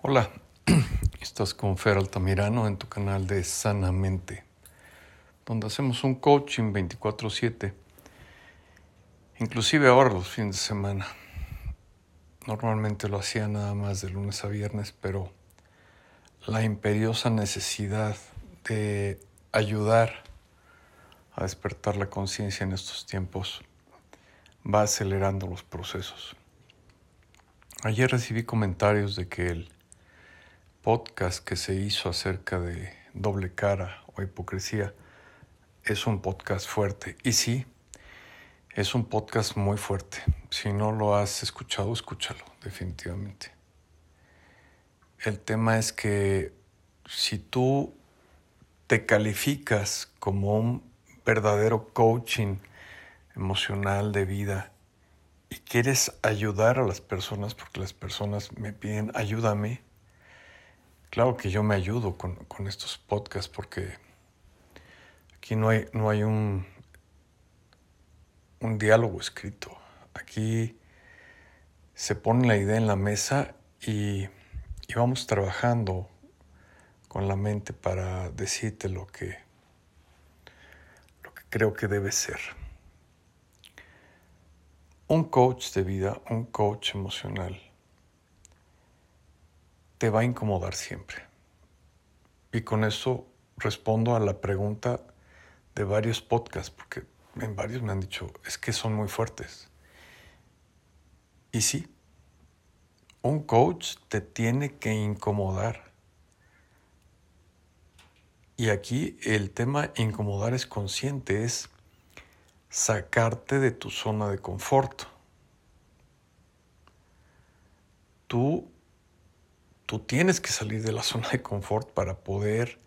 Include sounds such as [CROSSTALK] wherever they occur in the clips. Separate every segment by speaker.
Speaker 1: Hola, [CLEARS THROAT] estás con Fer Altamirano en tu canal de Sanamente, donde hacemos un coaching 24/7, inclusive ahora los fines de semana. Normalmente lo hacía nada más de lunes a viernes, pero la imperiosa necesidad de ayudar a despertar la conciencia en estos tiempos va acelerando los procesos. Ayer recibí comentarios de que el podcast que se hizo acerca de doble cara o hipocresía es un podcast fuerte. Y sí, es un podcast muy fuerte. Si no lo has escuchado, escúchalo, definitivamente. El tema es que si tú te calificas como un verdadero coaching emocional de vida y quieres ayudar a las personas porque las personas me piden ayúdame, claro que yo me ayudo con, con estos podcasts porque aquí no hay, no hay un, un diálogo escrito. Aquí se pone la idea en la mesa y, y vamos trabajando con la mente para decirte lo que creo que debe ser. Un coach de vida, un coach emocional, te va a incomodar siempre. Y con eso respondo a la pregunta de varios podcasts, porque en varios me han dicho, es que son muy fuertes. Y sí, un coach te tiene que incomodar y aquí el tema incomodar es consciente, es sacarte de tu zona de confort. Tú, tú tienes que salir de la zona de confort para poder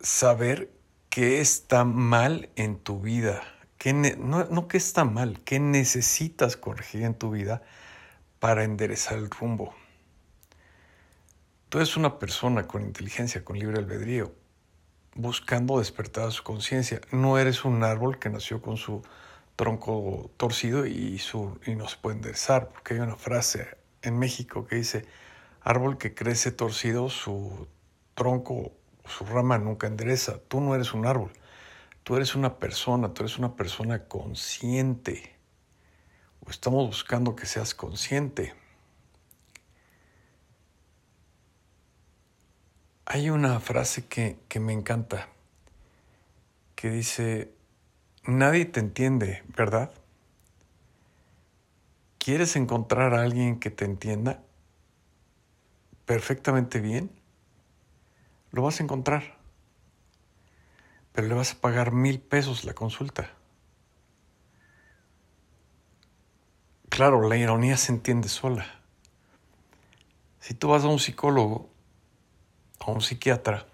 Speaker 1: saber qué está mal en tu vida, qué no, no qué está mal, qué necesitas corregir en tu vida para enderezar el rumbo. Tú eres una persona con inteligencia, con libre albedrío, buscando despertar su conciencia. No eres un árbol que nació con su tronco torcido y, su, y no se puede enderezar, porque hay una frase en México que dice, árbol que crece torcido, su tronco, su rama nunca endereza. Tú no eres un árbol, tú eres una persona, tú eres una persona consciente. O estamos buscando que seas consciente. Hay una frase que, que me encanta, que dice, nadie te entiende, ¿verdad? ¿Quieres encontrar a alguien que te entienda perfectamente bien? Lo vas a encontrar, pero le vas a pagar mil pesos la consulta. Claro, la ironía se entiende sola. Si tú vas a un psicólogo a un psiquiatra,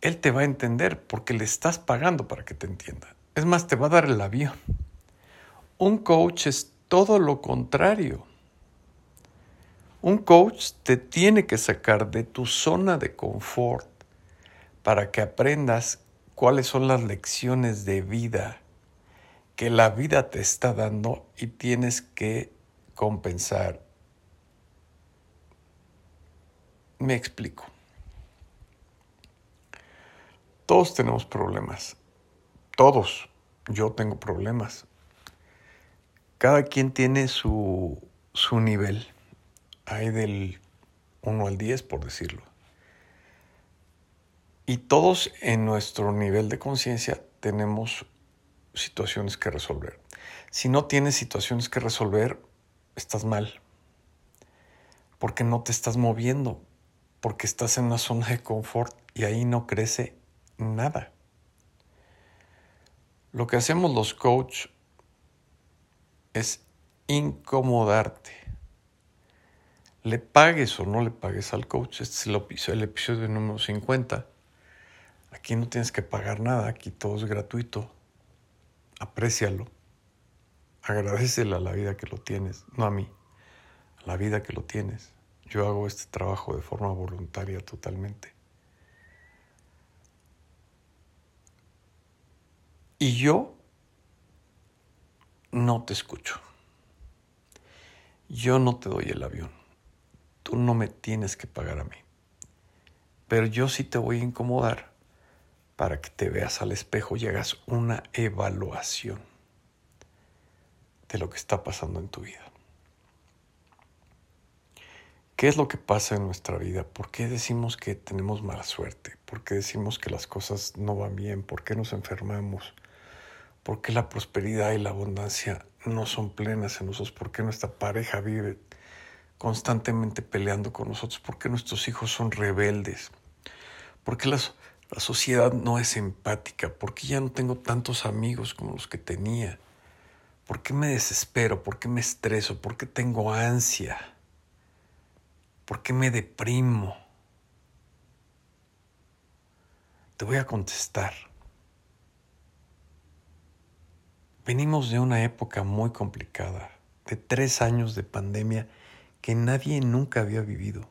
Speaker 1: él te va a entender porque le estás pagando para que te entienda. Es más, te va a dar el avión. Un coach es todo lo contrario. Un coach te tiene que sacar de tu zona de confort para que aprendas cuáles son las lecciones de vida que la vida te está dando y tienes que compensar Me explico. Todos tenemos problemas. Todos. Yo tengo problemas. Cada quien tiene su, su nivel. Hay del 1 al 10, por decirlo. Y todos en nuestro nivel de conciencia tenemos situaciones que resolver. Si no tienes situaciones que resolver, estás mal. Porque no te estás moviendo, porque estás en una zona de confort y ahí no crece nada. Lo que hacemos los coach es incomodarte. Le pagues o no le pagues al coach. Este es el episodio número 50. Aquí no tienes que pagar nada, aquí todo es gratuito. Aprécialo. Agradecele a la vida que lo tienes, no a mí, a la vida que lo tienes. Yo hago este trabajo de forma voluntaria totalmente. Y yo no te escucho. yo no te doy el avión, tú no me tienes que pagar a mí, pero yo sí te voy a incomodar para que te veas al espejo y hagas una evaluación de lo que está pasando en tu vida. ¿Qué es lo que pasa en nuestra vida? ¿Por qué decimos que tenemos mala suerte? ¿Por qué decimos que las cosas no van bien? ¿Por qué nos enfermamos? ¿Por qué la prosperidad y la abundancia no son plenas en nosotros? ¿Por qué nuestra pareja vive constantemente peleando con nosotros? ¿Por qué nuestros hijos son rebeldes? ¿Por qué la sociedad no es empática? ¿Por qué ya no tengo tantos amigos como los que tenía? ¿Por qué me desespero? ¿Por qué me estreso? ¿Por qué tengo ansia? ¿Por qué me deprimo? Te voy a contestar. Venimos de una época muy complicada, de tres años de pandemia que nadie nunca había vivido.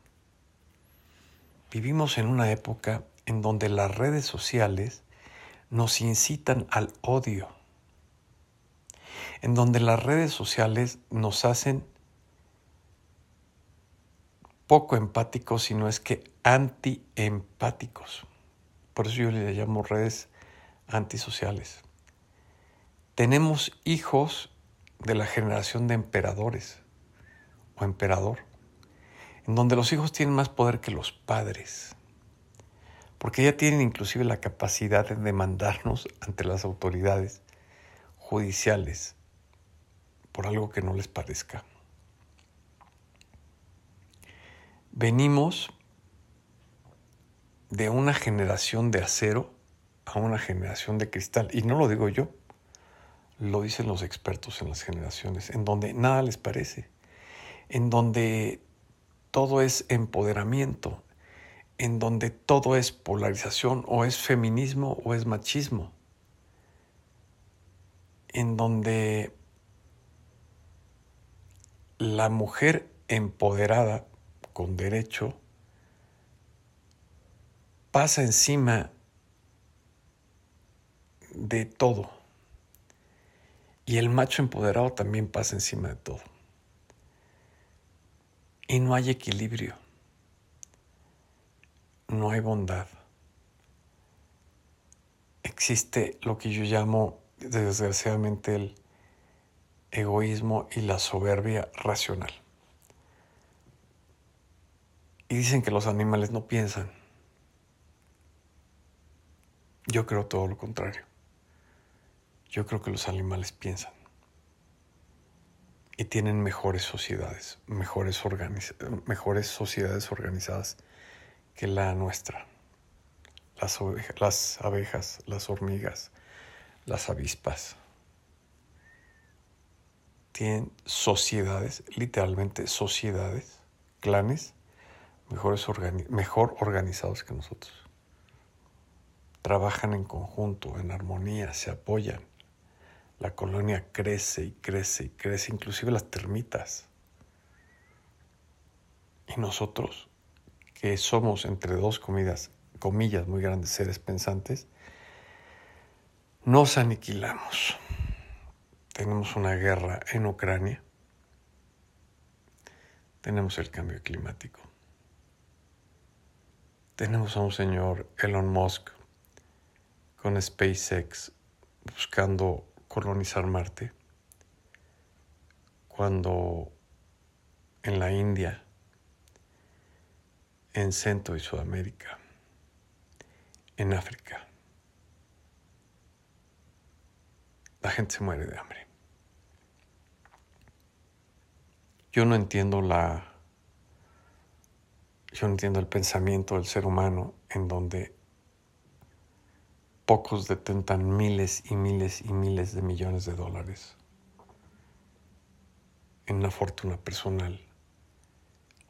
Speaker 1: Vivimos en una época en donde las redes sociales nos incitan al odio, en donde las redes sociales nos hacen poco empáticos, sino es que antiempáticos. Por eso yo le llamo redes antisociales. Tenemos hijos de la generación de emperadores o emperador, en donde los hijos tienen más poder que los padres, porque ya tienen inclusive la capacidad de demandarnos ante las autoridades judiciales por algo que no les parezca. Venimos de una generación de acero a una generación de cristal. Y no lo digo yo, lo dicen los expertos en las generaciones, en donde nada les parece, en donde todo es empoderamiento, en donde todo es polarización, o es feminismo o es machismo, en donde la mujer empoderada con derecho pasa encima de todo. Y el macho empoderado también pasa encima de todo. Y no hay equilibrio. No hay bondad. Existe lo que yo llamo, desgraciadamente, el egoísmo y la soberbia racional. Y dicen que los animales no piensan. Yo creo todo lo contrario. Yo creo que los animales piensan. Y tienen mejores sociedades, mejores, sociedades organizadas que la nuestra. Las, las abejas, las hormigas, las avispas. Tienen sociedades, literalmente sociedades, clanes, mejores mejor organizados que nosotros. Trabajan en conjunto, en armonía, se apoyan. La colonia crece y crece y crece, inclusive las termitas. Y nosotros, que somos entre dos comidas, comillas muy grandes seres pensantes, nos aniquilamos. Tenemos una guerra en Ucrania. Tenemos el cambio climático tenemos a un señor Elon Musk con SpaceX buscando colonizar Marte, cuando en la India, en Centro y Sudamérica, en África, la gente se muere de hambre. Yo no entiendo la yo entiendo el pensamiento del ser humano en donde pocos detentan miles y miles y miles de millones de dólares en una fortuna personal.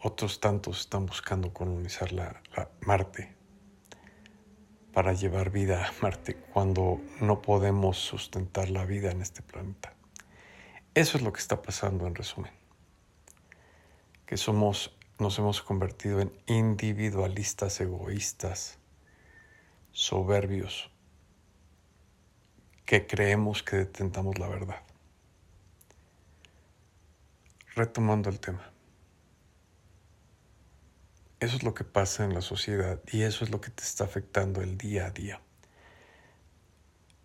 Speaker 1: Otros tantos están buscando colonizar la, Marte para llevar vida a Marte cuando no podemos sustentar la vida en este planeta. Eso es lo que está pasando en resumen. Que somos nos hemos convertido en individualistas egoístas, soberbios, que creemos que detentamos la verdad. retomando el tema. Eso es lo que pasa en la sociedad y eso es lo que te está afectando el día a día.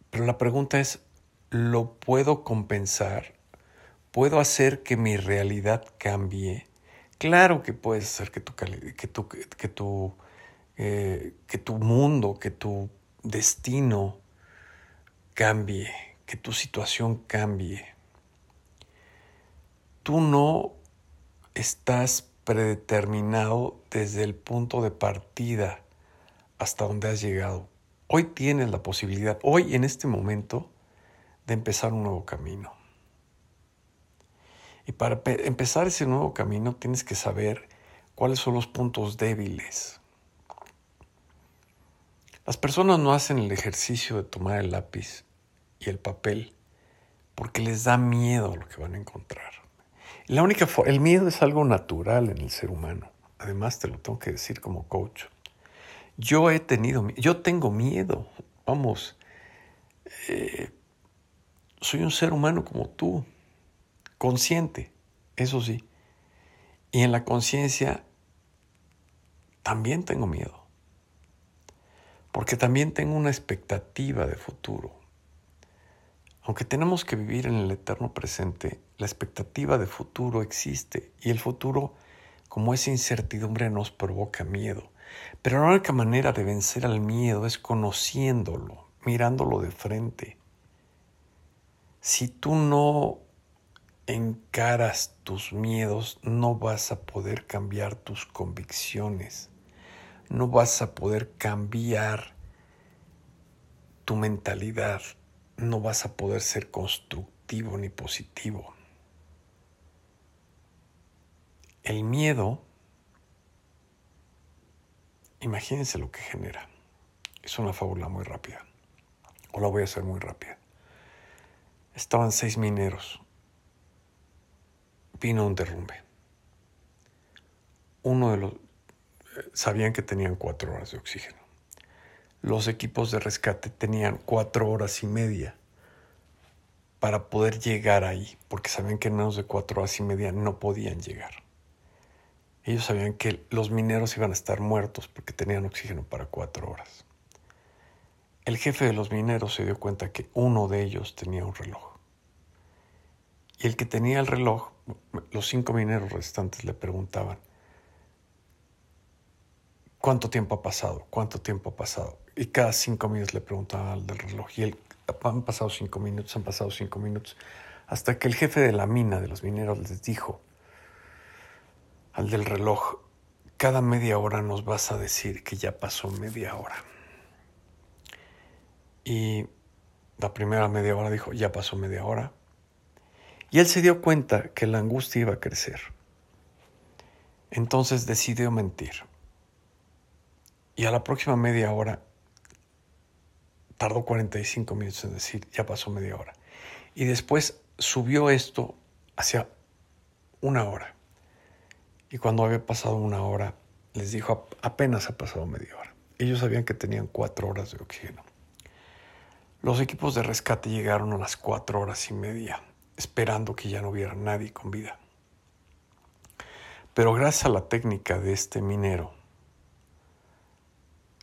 Speaker 1: Pero la pregunta es, ¿lo puedo compensar? ¿Puedo hacer que mi realidad cambie? Claro que puedes hacer que tu, que tu, que tu, eh, que tu mundo, que tu destino cambie, que tu situación cambie. Tú no estás predeterminado desde el punto de partida hasta donde has llegado. Hoy tienes la posibilidad, hoy en este momento, de empezar un nuevo camino. Y para empezar ese nuevo camino tienes que saber cuáles son los puntos débiles. Las personas no hacen el ejercicio de tomar el lápiz y el papel porque les da miedo lo que van a encontrar. La única el miedo es algo natural en el ser humano. Además te lo tengo que decir como coach. Yo he tenido, yo tengo miedo. Vamos, eh, soy un ser humano como tú, consciente, eso sí. Y en la conciencia también tengo miedo. Porque también tengo una expectativa de futuro. Aunque tenemos que vivir en el eterno presente, la expectativa de futuro existe y el futuro, como es incertidumbre, nos provoca miedo. Pero la única manera de vencer al miedo es conociéndolo, mirándolo de frente. Si tú no encaras tus miedos, no vas a poder cambiar tus convicciones, no vas a poder cambiar tu mentalidad, no vas a poder ser constructivo ni positivo. El miedo Imagínense lo que genera. Es una fábula muy rápida. O la voy a hacer muy rápida. Estaban seis mineros. Vino un derrumbe. Uno de los... Eh, sabían que tenían cuatro horas de oxígeno. Los equipos de rescate tenían cuatro horas y media para poder llegar ahí, porque sabían que en menos de cuatro horas y media no podían llegar. Ellos sabían que los mineros iban a estar muertos porque tenían oxígeno para cuatro horas. El jefe de los mineros se dio cuenta que uno de ellos tenía un reloj. Y el que tenía el reloj, los cinco mineros restantes le preguntaban, ¿cuánto tiempo ha pasado? ¿Cuánto tiempo ha pasado? Y cada cinco minutos le preguntaban al del reloj. Y él, han pasado cinco minutos, han pasado cinco minutos. Hasta que el jefe de la mina de los mineros les dijo, al del reloj, cada media hora nos vas a decir que ya pasó media hora. Y la primera media hora dijo, ya pasó media hora. Y él se dio cuenta que la angustia iba a crecer. Entonces decidió mentir. Y a la próxima media hora, tardó 45 minutos en decir, ya pasó media hora. Y después subió esto hacia una hora. Y cuando había pasado una hora, les dijo, apenas ha pasado media hora. Ellos sabían que tenían cuatro horas de oxígeno. Los equipos de rescate llegaron a las cuatro horas y media, esperando que ya no hubiera nadie con vida. Pero gracias a la técnica de este minero,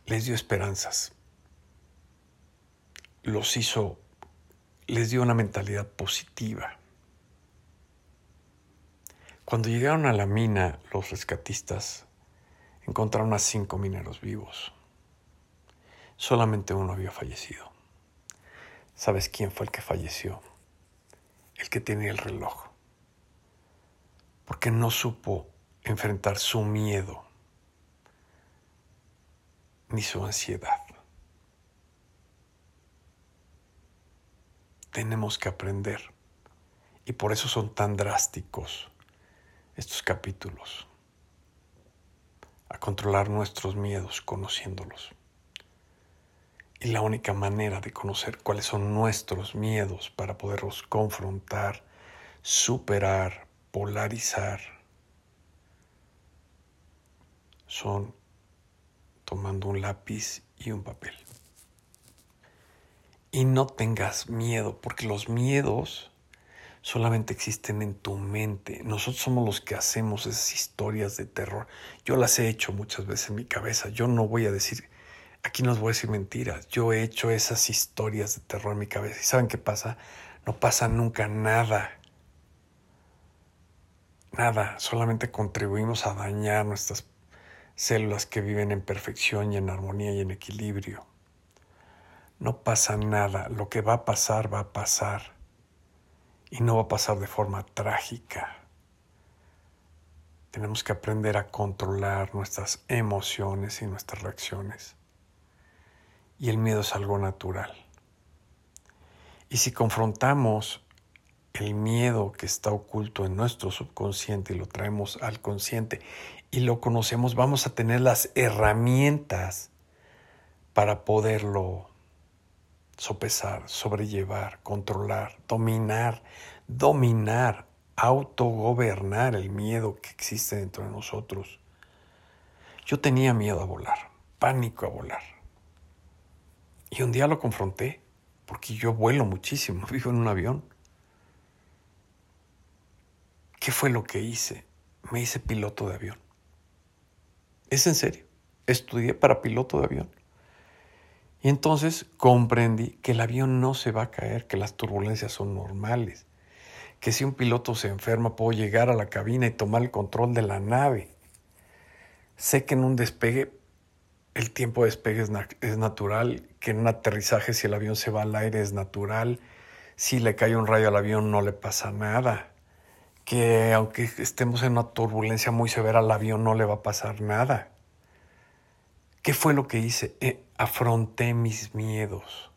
Speaker 1: les dio esperanzas. Los hizo, les dio una mentalidad positiva. Cuando llegaron a la mina, los rescatistas encontraron a cinco mineros vivos. Solamente uno había fallecido. ¿Sabes quién fue el que falleció? El que tenía el reloj. Porque no supo enfrentar su miedo ni su ansiedad. Tenemos que aprender. Y por eso son tan drásticos estos capítulos, a controlar nuestros miedos conociéndolos. Y la única manera de conocer cuáles son nuestros miedos para poderlos confrontar, superar, polarizar, son tomando un lápiz y un papel. Y no tengas miedo, porque los miedos solamente existen en tu mente. Nosotros somos los que hacemos esas historias de terror. Yo las he hecho muchas veces en mi cabeza. Yo no voy a decir, aquí no os voy a decir mentiras. Yo he hecho esas historias de terror en mi cabeza. ¿Y saben qué pasa? No pasa nunca nada. Nada, solamente contribuimos a dañar nuestras células que viven en perfección y en armonía y en equilibrio. No pasa nada, lo que va a pasar va a pasar y no va a pasar de forma trágica. Tenemos que aprender a controlar nuestras emociones y nuestras reacciones. Y el miedo es algo natural. Y si confrontamos el miedo que está oculto en nuestro subconsciente y lo traemos al consciente y lo conocemos, vamos a tener las herramientas para poderlo sopesar, sobrellevar, controlar, dominar, dominar, autogobernar el miedo que existe dentro de nosotros. Yo tenía miedo a volar, pánico a volar. Y un día lo confronté, porque yo vuelo muchísimo, [LAUGHS] vivo en un avión. ¿Qué fue lo que hice? Me hice piloto de avión. Es en serio. Estudié para piloto de avión. Y entonces comprendí que el avión no se va a caer, que las turbulencias son normales, que si un piloto se enferma puedo llegar a la cabina y tomar el control de la nave. Sé que en un despegue el tiempo de despegue es, natural, que en un aterrizaje si el avión se va al aire es natural, si le cae un rayo al avión no le pasa nada, que aunque estemos en una turbulencia muy severa al avión no le va a pasar nada. ¿Qué fue lo que hice? Eh, afronté mis miedos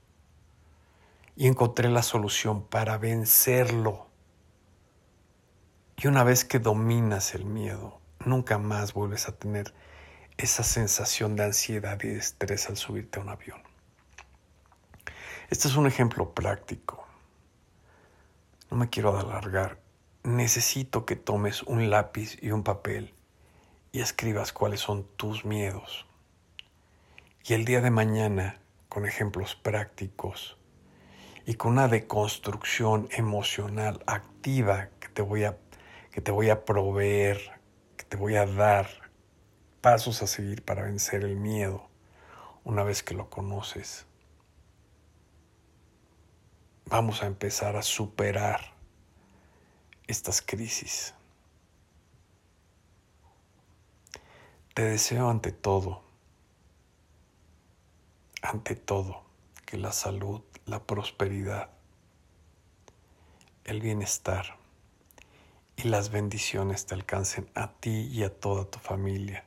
Speaker 1: y encontré la solución para vencerlo. Y una vez que dominas el miedo, nunca más vuelves a tener esa sensación de ansiedad y de estrés al subirte a un avión. Este es un ejemplo práctico. No me quiero alargar. Necesito que tomes un lápiz y un papel y escribas cuáles son tus miedos. Y el día de mañana, con ejemplos prácticos y con una deconstrucción emocional activa que te voy a, que te voy a proveer, que te voy a dar pasos a seguir para vencer el miedo una vez que lo conoces. Vamos a empezar a superar estas crisis. Te deseo ante todo ante todo que la salud, la prosperidad, el bienestar y las bendiciones te alcancen a ti y a toda tu familia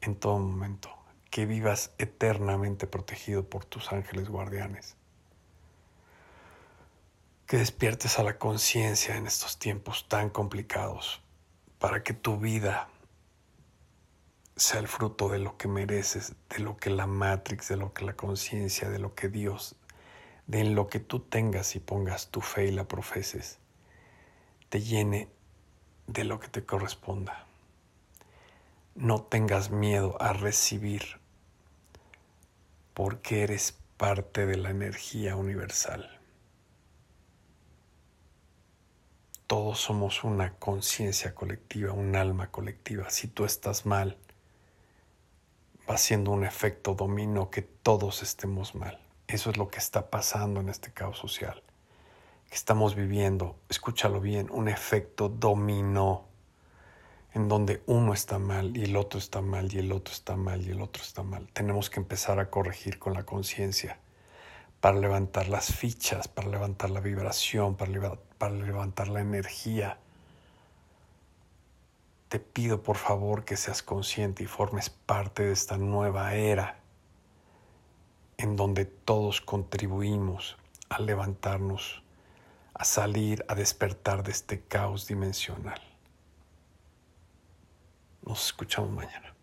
Speaker 1: en todo momento, que vivas eternamente protegido por tus ángeles guardianes, que despiertes a la conciencia en estos tiempos tan complicados para que tu vida sea el fruto de lo que mereces, de lo que la Matrix, de lo que la conciencia, de lo que Dios, de lo que tú tengas y pongas tu fe y la profeses, te llene de lo que te corresponda. No tengas miedo a recibir, porque eres parte de la energía universal. Todos somos una conciencia colectiva, un alma colectiva. Si tú estás mal, va siendo un efecto dominó que todos estemos mal. Eso es lo que está pasando en este caos social. Estamos viviendo, escúchalo bien, un efecto dominó en donde uno está mal y el otro está mal y el otro está mal y el otro está mal. Tenemos que empezar a corregir con la conciencia para levantar las fichas, para levantar la vibración, para, para levantar la energía te pido por favor que seas consciente y formes parte de esta nueva era en donde todos contribuimos a levantarnos, a salir, a despertar de este caos dimensional. Nos escuchamos mañana.